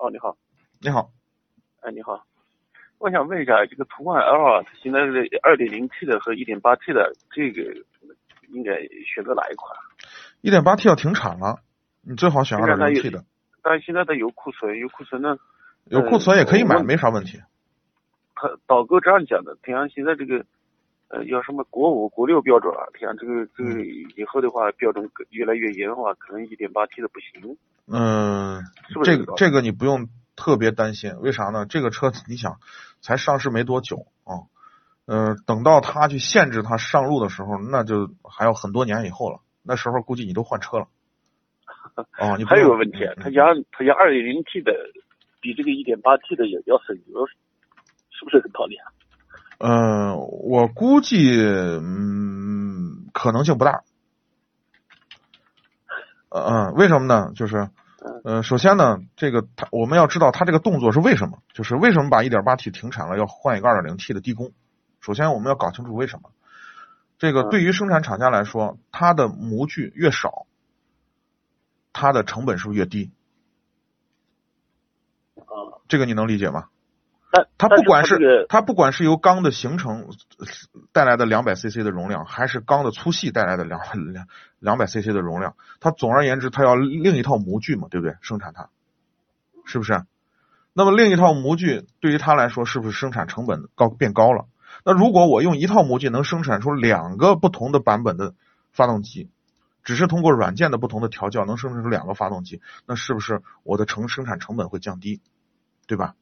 哦，你好，你好，哎，你好，我想问一下，这个途观 L 啊，它现在是二点零 T 的和一点八 T 的，这个应该选择哪一款？一点八 T 要停产了，你最好选二点零 T 的，但是现在它有库存，有库存呢，有库存也可以买，我没啥问题。他导购这样讲的，好像现在这个呃要什么国五、国六标准啊，好像这个这个以后的话标准越来越严的话，可能一点八 T 的不行。嗯，是不是这个这个你不用特别担心，为啥呢？这个车你想才上市没多久啊，呃，等到它去限制它上路的时候，那就还要很多年以后了，那时候估计你都换车了。哦，你还有个问题，他家他家二点零 T 的比这个一点八 T 的也要省油，是不是这个道理啊？嗯，我估计嗯可能性不大。呃嗯，为什么呢？就是呃，首先呢，这个它我们要知道它这个动作是为什么，就是为什么把 1.8T 停产了，要换一个 2.0T 的低功。首先我们要搞清楚为什么。这个嗯对于生产厂家来说，它的模具越少，它的成本是不是越低？啊，这个你能理解吗？但它不管是是它这个它不管是由钢的形成呃带来的两百 CC 的容量，还是钢的粗细带来的两两两百 CC 的容量，它总而言之，它要另一套模具嘛，对不对？生产它，是不是？那么另一套模具对于它来说，是不是生产成本高变高了？那如果我用一套模具能生产出两个不同的版本的发动机，只是通过软件的不同的调教能生产出两个发动机，那是不是我的成生产成本会降低，对吧？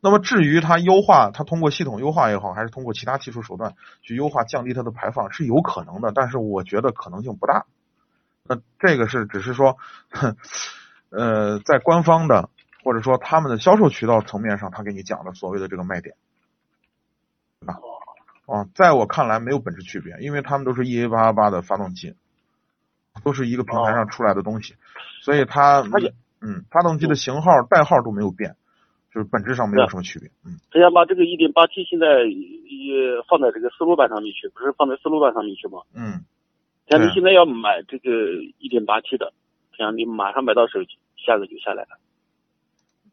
那么至于它优化，它通过系统优化也好，还是通过其他技术手段去优化降低它的排放，是有可能的，但是我觉得可能性不大。那这个是只是说，哼呃，在官方的或者说他们的销售渠道层面上，他给你讲的所谓的这个卖点，对吧？啊，在我看来没有本质区别，因为他们都是 EA 八八的发动机，都是一个平台上出来的东西，所以它它嗯，发动机的型号、代号都没有变，就是本质上没有什么区别。嗯，他想把这个一点八 T 现在也放在这个思路版上面去，不是放在思路版上面去吗？嗯，对像你现在要买这个一点八 T 的，像你马上买到手，价格就下来了。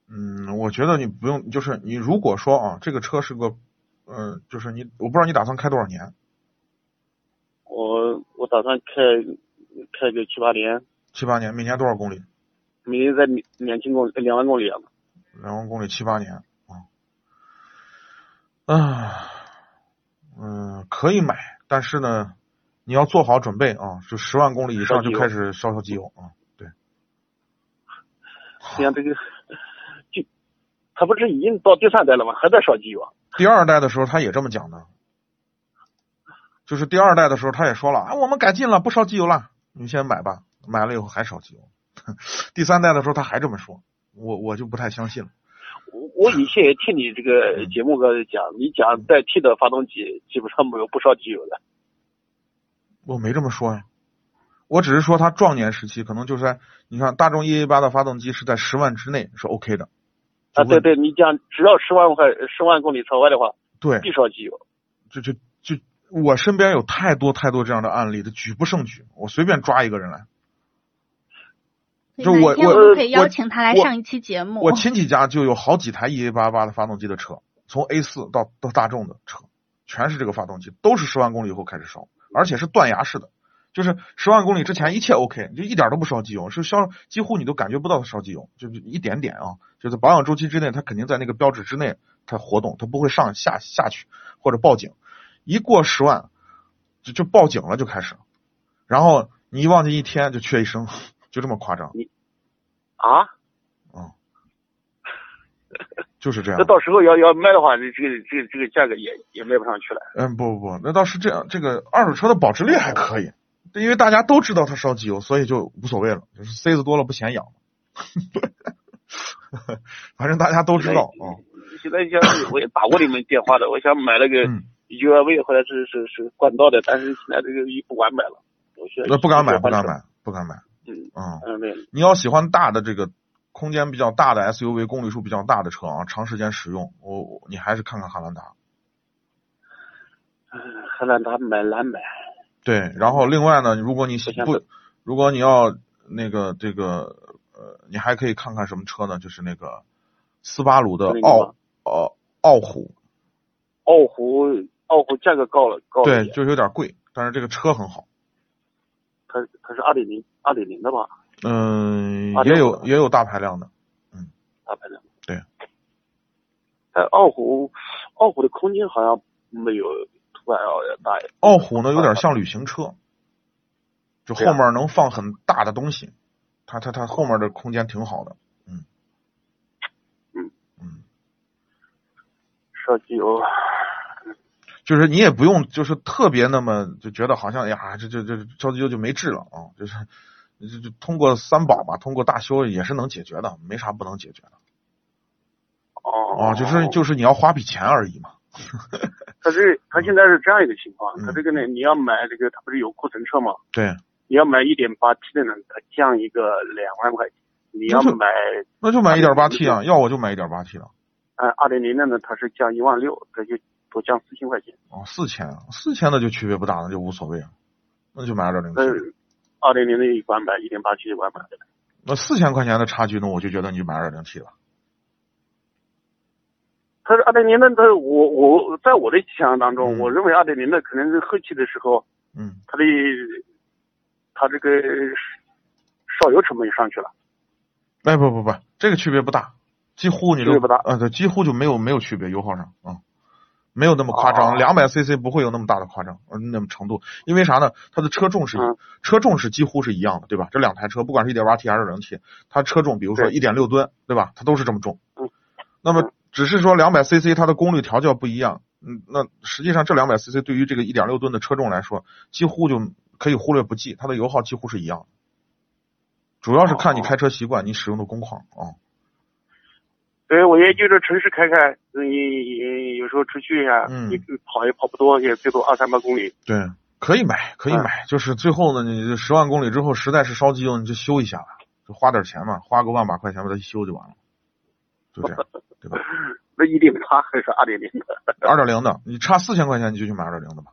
嗯，我觉得你不用，就是你如果说啊，这个车是个，嗯、就是你，我不知道你打算开多少年，我我打算开开个七八年，七八年，每年多少公里？每年在两两千公两万公里啊。两万公里，七八年啊，啊，嗯，可以买，但是呢，你要做好准备啊，就十万公里以上就开始烧烧机油啊，对，像这个，就他不是已经到第三代了吗？还在烧机油啊？第二代的时候他也这么讲的，就是第二代的时候他也说了啊，我们改进了，不烧机油了，你先买吧，买了以后还烧机油。第三代的时候他还这么说，我我就不太相信了。我我以前也听你这个节目哥讲，你讲代替的发动机基本上没有不烧机油的。我没这么说呀，我只是说它壮年时期可能就是在你看大众 EA 八的发动机是在十万之内是 OK 的。啊，对对，你讲只要十万块十万公里车外的话，对，必烧机油。就就就我身边有太多太多这样的案例，的举不胜举，我随便抓一个人来。就我我可以我邀请他来上一期节目。我亲戚家就有好几台 EA 八八的发动机的车，从 A 四到到大众的车，全是这个发动机，都是十万公里以后开始烧，而且是断崖式的，就是十万公里之前一切 OK，就一点都不烧机油，是烧几乎你都感觉不到它烧机油，就是一点点啊，就是保养周期之内，它肯定在那个标志之内它活动，它不会上下下去或者报警，一过十万就就报警了就开始，然后你一忘记一天就缺一升，就这么夸张，啊？就是这样 那。到时候要要卖的话，这这个这个这个价格也也卖不上去了。嗯，不不不，那倒是这样。这个二手车的保值率还可以，因为大家都知道它烧机油，所以就无所谓了，就是塞子多了不显痒。反正大家都知道啊。现在想我也打过你们电话的，我想买那个嗯，UAV 或者是是是管道的，但是现在这个也不敢买了。我现在那不敢买，不敢。买，不敢买。嗯啊、嗯，对，你要喜欢大的这个空间比较大的 SUV，公里数比较大的车啊，长时间使用，我我你还是看看汉兰达。嗯，汉兰达买难买。对，然后另外呢，如果你喜不如果你要那个这个呃，你还可以看看什么车呢？就是那个斯巴鲁的那个傲吗呃傲虎，奥虎，奥虎价格高了，高了一对，就是有点贵，但是这个车很好。它它是二点零，二点零的吧？嗯，啊也有也有大排量的。嗯大排量。对。哎傲虎，傲虎的空间好像没有途安要大。傲虎呢有点像旅行车，就后面能放很大的东西，它它它后面的空间挺好的。嗯嗯嗯，设计有，就是你也不用就是特别那么就觉得好像哎呀这这这着急就没治了啊，就是就就通过三保嘛，通过大修也是能解决的，没啥不能解决的哦啊，就是就是你要花笔钱而已嘛。他是他现在是这样一个情况，嗯它这个呢，你要买这个，他不是有库存车吗？对，你要买一点八 T 的呢，它降一个两万块钱。你要买那就买一点八 T 啊，要我就买一点八 T 的。哎二点零的呢，它是降一万六，这就多降四千块钱。哦，四千啊，四千的就区别不大，那就无所谓了，那就买二点零 T 呃。，二点零的一管买，一点八 T 的管买。那四千块钱的差距呢，我就觉得你就买二点零 T 了。它是二点零的，它我我在我的想象当中，嗯我认为二点零的可能是后期的时候，嗯，它的它这个烧油成本就上去了。哎不不不，这个区别不大，几乎你都区别不大呃对，几乎就没有没有区别，油耗上啊、没有那么夸哦张，两百 CC 不会有那么大的夸张，嗯，那么程度，因为啥呢？它的车重是车重是几乎是一样的，对吧？这两台车不管是一点八 T 还是二点零 T，它车重比如说对一点六吨，对吧？它都是这么重。嗯。那么只是说两百 CC 它的功率调教不一样，嗯，那实际上这两百 CC 对于这个一点六吨的车重来说，几乎就可以忽略不计，它的油耗几乎是一样的。主要是看你哦开车习惯，你使用的工况啊。对，我也就是城市开开，你你有时候出去呀、嗯你跑也跑不多，也最多二三百公里。对，可以买，可以嗯买，就是最后呢，你十万公里之后实在是烧机油，你就修一下吧，就花点钱嘛，花个万把块钱把它一修就完了，就这样，对吧？那一定差还是二点零的？二点零的，你差四千块钱你就去买二点零的吧。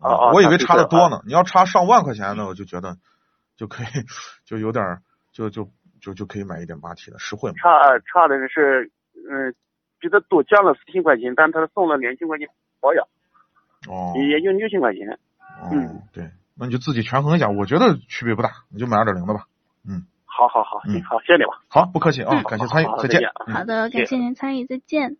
啊啊我以为差的多呢，你要差上万块钱呢，我就觉得就可以，就有点儿就就就就可以买一点八 T 的，实惠嘛。差差的是，嗯、比它多降了四千块钱，但它送了两千块钱保养，哦，也就六千块钱。哦嗯，对，那你就自己权衡一下，我觉得区别不大，你就买二点零的吧。嗯好好好，嗯行，好，谢谢你吧。好，不客气啊，嗯感谢参与再见好的，感谢您参与，再见。